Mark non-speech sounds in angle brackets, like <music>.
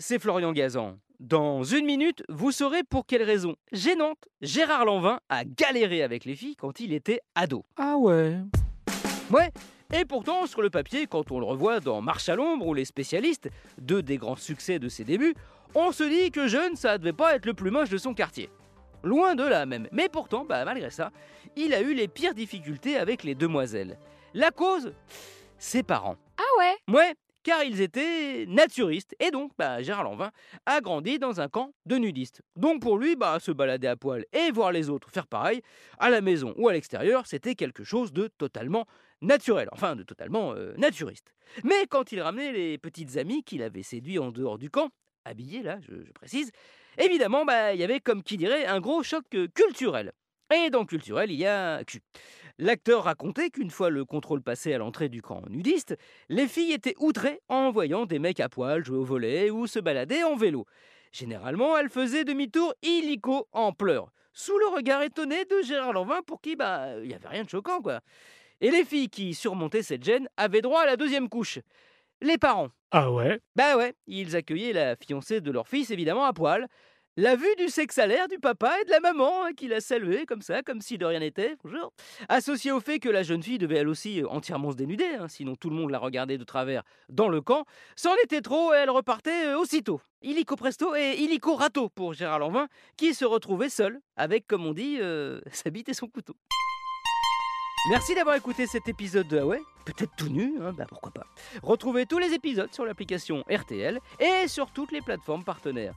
c'est Florian Gazan. Dans une minute, vous saurez pour quelle raison gênante Gérard Lanvin a galéré avec les filles quand il était ado. Ah ouais Ouais, et pourtant, sur le papier, quand on le revoit dans Marche à l'ombre ou Les spécialistes, deux des grands succès de ses débuts, on se dit que jeune, ça devait pas être le plus moche de son quartier. Loin de là même. Mais pourtant, bah, malgré ça, il a eu les pires difficultés avec les demoiselles. La cause Ses parents. Ah ouais? Ouais, car ils étaient naturistes. Et donc, bah, Gérard a grandi dans un camp de nudistes. Donc pour lui, bah, se balader à poil et voir les autres faire pareil, à la maison ou à l'extérieur, c'était quelque chose de totalement naturel, enfin de totalement euh, naturiste. Mais quand il ramenait les petites amies qu'il avait séduits en dehors du camp, habillées là, je, je précise, évidemment, bah, il y avait comme qui dirait un gros choc euh, culturel. Et dans culturel, il y a cul. L'acteur racontait qu'une fois le contrôle passé à l'entrée du camp nudiste, les filles étaient outrées en voyant des mecs à poil jouer au volet ou se balader en vélo. Généralement, elles faisaient demi-tour illico en pleurs, sous le regard étonné de Gérard Lanvin pour qui, bah, il n'y avait rien de choquant, quoi. Et les filles qui surmontaient cette gêne avaient droit à la deuxième couche. Les parents. Ah ouais? Bah ouais, ils accueillaient la fiancée de leur fils évidemment à poil. La vue du sexe à l'air du papa et de la maman hein, qui l'a salué comme ça, comme si de rien n'était, bonjour, associé au fait que la jeune fille devait elle aussi euh, entièrement se dénuder, hein, sinon tout le monde la regardait de travers dans le camp, c'en était trop et elle repartait euh, aussitôt. Illico presto et illico rato pour Gérard Lanvin, qui se retrouvait seul, avec, comme on dit, euh, <laughs> sa bite et son couteau. Merci d'avoir écouté cet épisode de Ah ouais, peut-être tout nu, hein, bah pourquoi pas. Retrouvez tous les épisodes sur l'application RTL et sur toutes les plateformes partenaires.